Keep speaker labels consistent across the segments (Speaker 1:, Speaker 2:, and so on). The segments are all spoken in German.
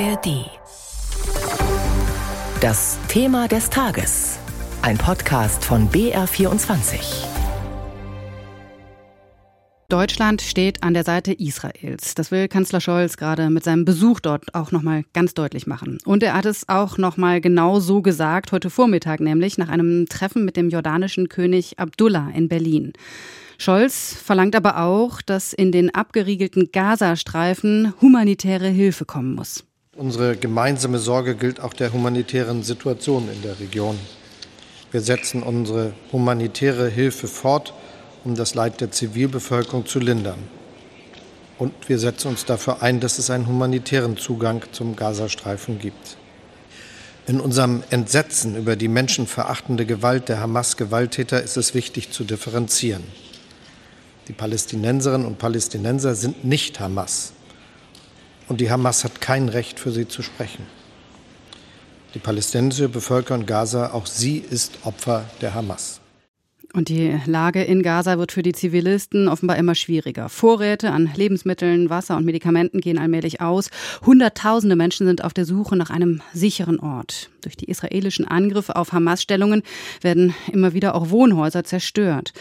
Speaker 1: ARD. Das Thema des Tages. Ein Podcast von BR24.
Speaker 2: Deutschland steht an der Seite Israels. Das will Kanzler Scholz gerade mit seinem Besuch dort auch nochmal ganz deutlich machen. Und er hat es auch nochmal genau so gesagt, heute Vormittag nämlich, nach einem Treffen mit dem jordanischen König Abdullah in Berlin. Scholz verlangt aber auch, dass in den abgeriegelten Gazastreifen humanitäre Hilfe kommen muss.
Speaker 3: Unsere gemeinsame Sorge gilt auch der humanitären Situation in der Region. Wir setzen unsere humanitäre Hilfe fort um das Leid der Zivilbevölkerung zu lindern. Und wir setzen uns dafür ein, dass es einen humanitären Zugang zum Gazastreifen gibt. In unserem Entsetzen über die menschenverachtende Gewalt der Hamas-Gewalttäter ist es wichtig zu differenzieren. Die Palästinenserinnen und Palästinenser sind nicht Hamas. Und die Hamas hat kein Recht, für sie zu sprechen. Die palästinensische Bevölkerung Gaza, auch sie ist Opfer der Hamas.
Speaker 2: Und die Lage in Gaza wird für die Zivilisten offenbar immer schwieriger. Vorräte an Lebensmitteln, Wasser und Medikamenten gehen allmählich aus. Hunderttausende Menschen sind auf der Suche nach einem sicheren Ort. Durch die israelischen Angriffe auf Hamas-Stellungen werden immer wieder auch Wohnhäuser zerstört.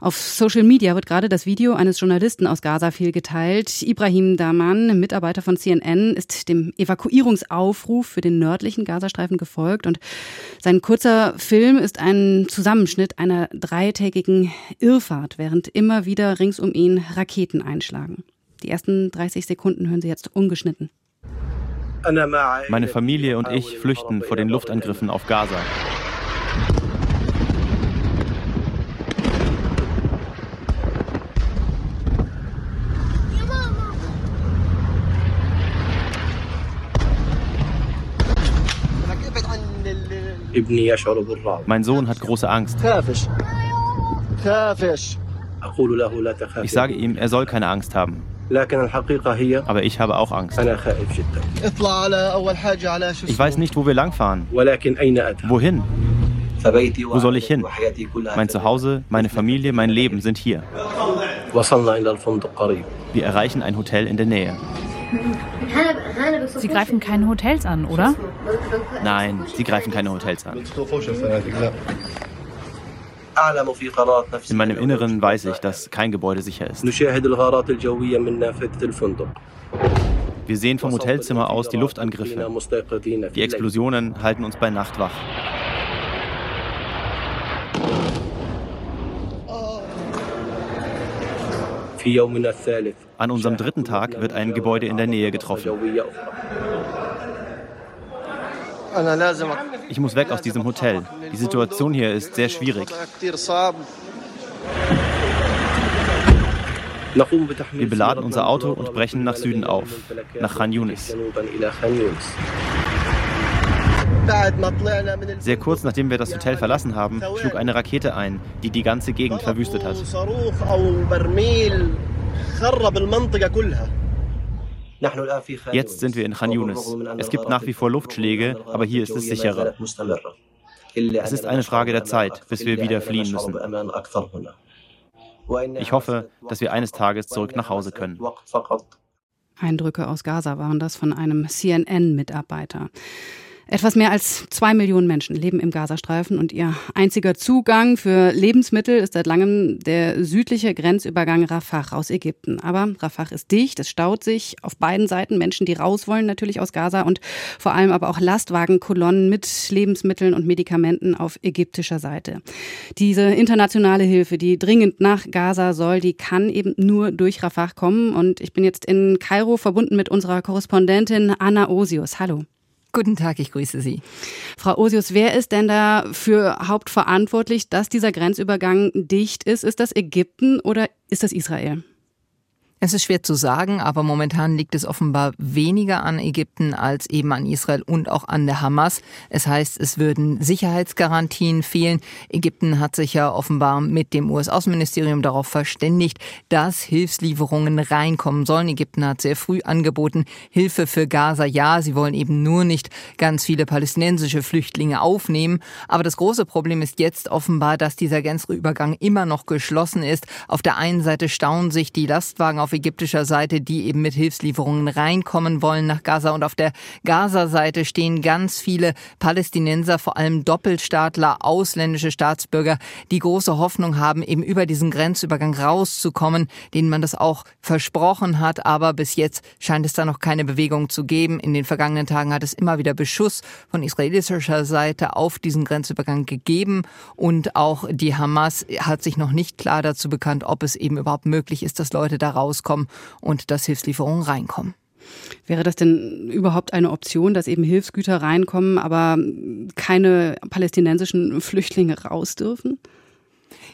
Speaker 2: Auf Social Media wird gerade das Video eines Journalisten aus Gaza viel geteilt. Ibrahim Daman, Mitarbeiter von CNN, ist dem Evakuierungsaufruf für den nördlichen Gazastreifen gefolgt und sein kurzer Film ist ein Zusammenschnitt einer dreitägigen Irrfahrt, während immer wieder rings um ihn Raketen einschlagen. Die ersten 30 Sekunden hören Sie jetzt ungeschnitten.
Speaker 4: Meine Familie und ich flüchten vor den Luftangriffen auf Gaza. Mein Sohn hat große Angst. Ich sage ihm, er soll keine Angst haben. Aber ich habe auch Angst. Ich weiß nicht, wo wir langfahren. Wohin? Wo soll ich hin? Mein Zuhause, meine Familie, mein Leben sind hier. Wir erreichen ein Hotel in der Nähe.
Speaker 5: Sie greifen keine Hotels an, oder?
Speaker 4: Nein, sie greifen keine Hotels an. In meinem Inneren weiß ich, dass kein Gebäude sicher ist. Wir sehen vom Hotelzimmer aus die Luftangriffe. Die Explosionen halten uns bei Nacht wach. An unserem dritten Tag wird ein Gebäude in der Nähe getroffen. Ich muss weg aus diesem Hotel. Die Situation hier ist sehr schwierig. Wir beladen unser Auto und brechen nach Süden auf, nach Khan Yunis. Sehr kurz nachdem wir das Hotel verlassen haben, schlug eine Rakete ein, die die ganze Gegend verwüstet hat. Jetzt sind wir in Khan Yunis. Es gibt nach wie vor Luftschläge, aber hier ist es sicherer. Es ist eine Frage der Zeit, bis wir wieder fliehen müssen. Ich hoffe, dass wir eines Tages zurück nach Hause können.
Speaker 2: Eindrücke aus Gaza waren das von einem CNN-Mitarbeiter. Etwas mehr als zwei Millionen Menschen leben im Gazastreifen und ihr einziger Zugang für Lebensmittel ist seit langem der südliche Grenzübergang Rafah aus Ägypten. Aber Rafah ist dicht, es staut sich auf beiden Seiten Menschen, die raus wollen natürlich aus Gaza und vor allem aber auch Lastwagenkolonnen mit Lebensmitteln und Medikamenten auf ägyptischer Seite. Diese internationale Hilfe, die dringend nach Gaza soll, die kann eben nur durch Rafah kommen und ich bin jetzt in Kairo verbunden mit unserer Korrespondentin Anna Osius. Hallo.
Speaker 6: Guten Tag, ich grüße Sie.
Speaker 2: Frau Osius, wer ist denn da für hauptverantwortlich, dass dieser Grenzübergang dicht ist? Ist das Ägypten oder ist das Israel?
Speaker 6: Es ist schwer zu sagen, aber momentan liegt es offenbar weniger an Ägypten als eben an Israel und auch an der Hamas. Es heißt, es würden Sicherheitsgarantien fehlen. Ägypten hat sich ja offenbar mit dem US-Außenministerium darauf verständigt, dass Hilfslieferungen reinkommen sollen. Ägypten hat sehr früh angeboten, Hilfe für Gaza. Ja, sie wollen eben nur nicht ganz viele palästinensische Flüchtlinge aufnehmen. Aber das große Problem ist jetzt offenbar, dass dieser Grenzübergang immer noch geschlossen ist. Auf der einen Seite stauen sich die Lastwagen ägyptischer Seite, die eben mit Hilfslieferungen reinkommen wollen nach Gaza. Und auf der Gaza-Seite stehen ganz viele Palästinenser, vor allem Doppelstaatler, ausländische Staatsbürger, die große Hoffnung haben, eben über diesen Grenzübergang rauszukommen, denen man das auch versprochen hat. Aber bis jetzt scheint es da noch keine Bewegung zu geben. In den vergangenen Tagen hat es immer wieder Beschuss von israelischer Seite auf diesen Grenzübergang gegeben. Und auch die Hamas hat sich noch nicht klar dazu bekannt, ob es eben überhaupt möglich ist, dass Leute da rauskommen und dass Hilfslieferungen reinkommen.
Speaker 2: Wäre das denn überhaupt eine Option, dass eben Hilfsgüter reinkommen, aber keine palästinensischen Flüchtlinge raus dürfen?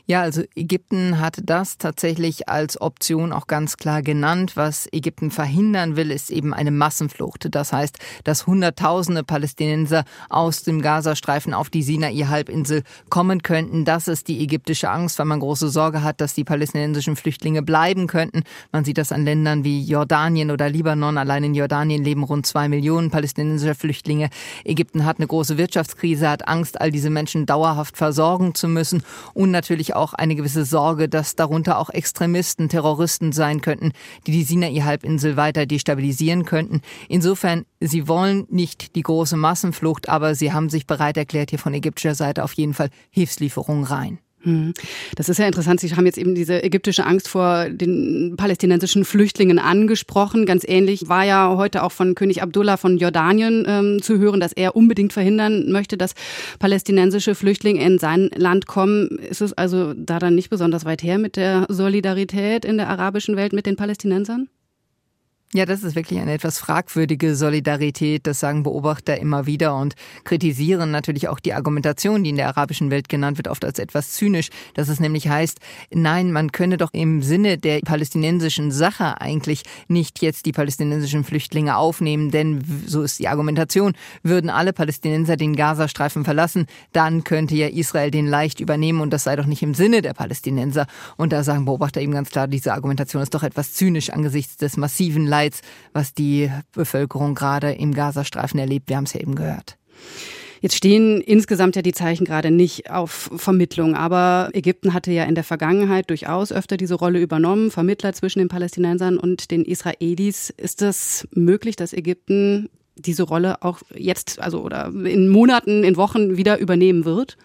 Speaker 6: Ja, also Ägypten hat das tatsächlich als Option auch ganz klar genannt. Was Ägypten verhindern will, ist eben eine Massenflucht. Das heißt, dass Hunderttausende Palästinenser aus dem Gazastreifen auf die Sinai-Halbinsel kommen könnten. Das ist die ägyptische Angst, weil man große Sorge hat, dass die palästinensischen Flüchtlinge bleiben könnten. Man sieht das an Ländern wie Jordanien oder Libanon. Allein in Jordanien leben rund zwei Millionen palästinensischer Flüchtlinge. Ägypten hat eine große Wirtschaftskrise, hat Angst, all diese Menschen dauerhaft versorgen zu müssen und natürlich auch eine gewisse Sorge, dass darunter auch Extremisten, Terroristen sein könnten, die die Sinai-Halbinsel weiter destabilisieren könnten. Insofern, sie wollen nicht die große Massenflucht, aber sie haben sich bereit erklärt, hier von ägyptischer Seite auf jeden Fall Hilfslieferungen rein.
Speaker 2: Hm. Das ist ja interessant. Sie haben jetzt eben diese ägyptische Angst vor den palästinensischen Flüchtlingen angesprochen. Ganz ähnlich war ja heute auch von König Abdullah von Jordanien ähm, zu hören, dass er unbedingt verhindern möchte, dass palästinensische Flüchtlinge in sein Land kommen. Ist es also da dann nicht besonders weit her mit der Solidarität in der arabischen Welt mit den Palästinensern?
Speaker 6: Ja, das ist wirklich eine etwas fragwürdige Solidarität, das sagen Beobachter immer wieder und kritisieren natürlich auch die Argumentation, die in der arabischen Welt genannt wird, oft als etwas zynisch, dass es nämlich heißt, nein, man könne doch im Sinne der palästinensischen Sache eigentlich nicht jetzt die palästinensischen Flüchtlinge aufnehmen, denn so ist die Argumentation, würden alle Palästinenser den Gazastreifen verlassen, dann könnte ja Israel den leicht übernehmen und das sei doch nicht im Sinne der Palästinenser. Und da sagen Beobachter eben ganz klar, diese Argumentation ist doch etwas zynisch angesichts des massiven Leids, was die Bevölkerung gerade im Gazastreifen erlebt. Wir haben es ja eben gehört.
Speaker 2: Jetzt stehen insgesamt ja die Zeichen gerade nicht auf Vermittlung, aber Ägypten hatte ja in der Vergangenheit durchaus öfter diese Rolle übernommen, Vermittler zwischen den Palästinensern und den Israelis. Ist es möglich, dass Ägypten diese Rolle auch jetzt, also oder in Monaten, in Wochen wieder übernehmen wird?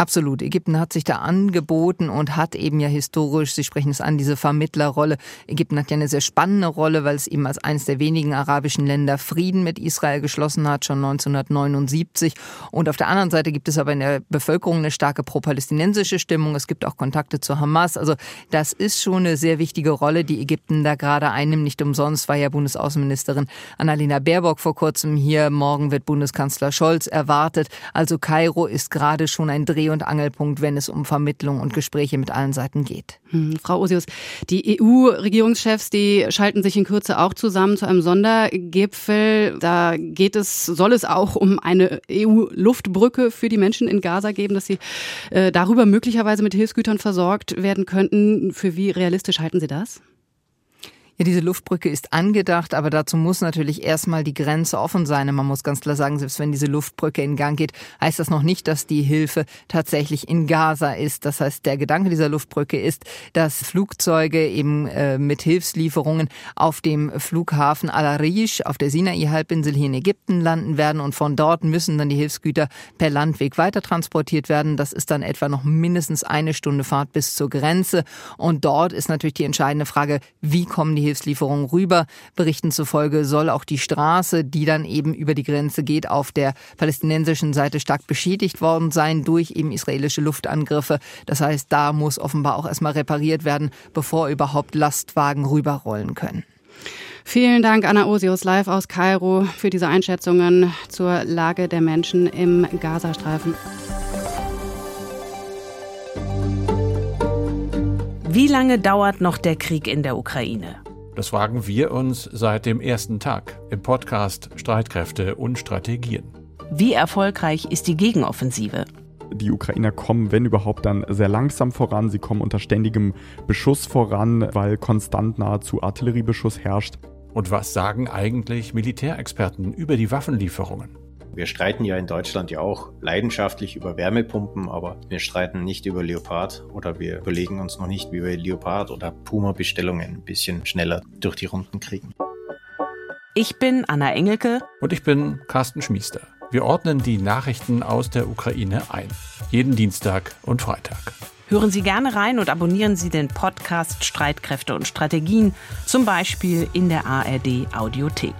Speaker 6: Absolut. Ägypten hat sich da angeboten und hat eben ja historisch, Sie sprechen es an, diese Vermittlerrolle. Ägypten hat ja eine sehr spannende Rolle, weil es eben als eines der wenigen arabischen Länder Frieden mit Israel geschlossen hat, schon 1979. Und auf der anderen Seite gibt es aber in der Bevölkerung eine starke pro-palästinensische Stimmung. Es gibt auch Kontakte zur Hamas. Also das ist schon eine sehr wichtige Rolle, die Ägypten da gerade einnimmt. Nicht umsonst war ja Bundesaußenministerin Annalena Baerbock vor kurzem hier. Morgen wird Bundeskanzler Scholz erwartet. Also Kairo ist gerade schon ein Dreh und Angelpunkt, wenn es um Vermittlung und Gespräche mit allen Seiten geht.
Speaker 2: Hm, Frau Osius, die EU-Regierungschefs, die schalten sich in Kürze auch zusammen zu einem Sondergipfel. Da geht es, soll es auch um eine EU-Luftbrücke für die Menschen in Gaza geben, dass sie äh, darüber möglicherweise mit Hilfsgütern versorgt werden könnten. Für wie realistisch halten Sie das?
Speaker 6: Ja, diese Luftbrücke ist angedacht, aber dazu muss natürlich erstmal die Grenze offen sein. man muss ganz klar sagen, selbst wenn diese Luftbrücke in Gang geht, heißt das noch nicht, dass die Hilfe tatsächlich in Gaza ist. Das heißt, der Gedanke dieser Luftbrücke ist, dass Flugzeuge eben äh, mit Hilfslieferungen auf dem Flughafen Al-Arish auf der Sinai-Halbinsel hier in Ägypten landen werden und von dort müssen dann die Hilfsgüter per Landweg weiter transportiert werden. Das ist dann etwa noch mindestens eine Stunde Fahrt bis zur Grenze. Und dort ist natürlich die entscheidende Frage, wie kommen die Hilfslieferungen rüber. Berichten zufolge soll auch die Straße, die dann eben über die Grenze geht, auf der palästinensischen Seite stark beschädigt worden sein durch eben israelische Luftangriffe. Das heißt, da muss offenbar auch erstmal repariert werden, bevor überhaupt Lastwagen rüberrollen können.
Speaker 2: Vielen Dank, Anna Osius, live aus Kairo, für diese Einschätzungen zur Lage der Menschen im Gazastreifen.
Speaker 1: Wie lange dauert noch der Krieg in der Ukraine?
Speaker 7: Das fragen wir uns seit dem ersten Tag im Podcast Streitkräfte und Strategien.
Speaker 1: Wie erfolgreich ist die Gegenoffensive?
Speaker 8: Die Ukrainer kommen, wenn überhaupt, dann sehr langsam voran. Sie kommen unter ständigem Beschuss voran, weil konstant nahezu Artilleriebeschuss herrscht.
Speaker 7: Und was sagen eigentlich Militärexperten über die Waffenlieferungen?
Speaker 9: Wir streiten ja in Deutschland ja auch leidenschaftlich über Wärmepumpen, aber wir streiten nicht über Leopard oder wir überlegen uns noch nicht, wie wir Leopard oder Puma-Bestellungen ein bisschen schneller durch die Runden kriegen.
Speaker 10: Ich bin Anna Engelke.
Speaker 7: Und ich bin Carsten Schmiester. Wir ordnen die Nachrichten aus der Ukraine ein. Jeden Dienstag und Freitag.
Speaker 10: Hören Sie gerne rein und abonnieren Sie den Podcast Streitkräfte und Strategien, zum Beispiel in der ARD Audiothek.